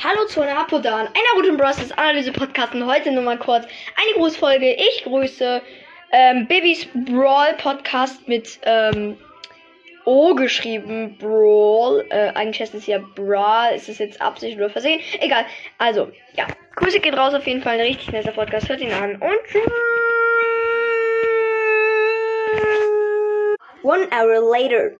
Hallo zu einer Apodan, einer guten Bros. Analyse Podcast und heute nur mal kurz eine Grußfolge. Ich grüße ähm, Babys Brawl Podcast mit ähm, O geschrieben. Brawl. Äh, eigentlich heißt es ja Brawl. Ist es jetzt Absicht oder Versehen? Egal. Also, ja. Grüße geht raus auf jeden Fall. Ein richtig netter Podcast. Hört ihn an und tschüss. One hour later.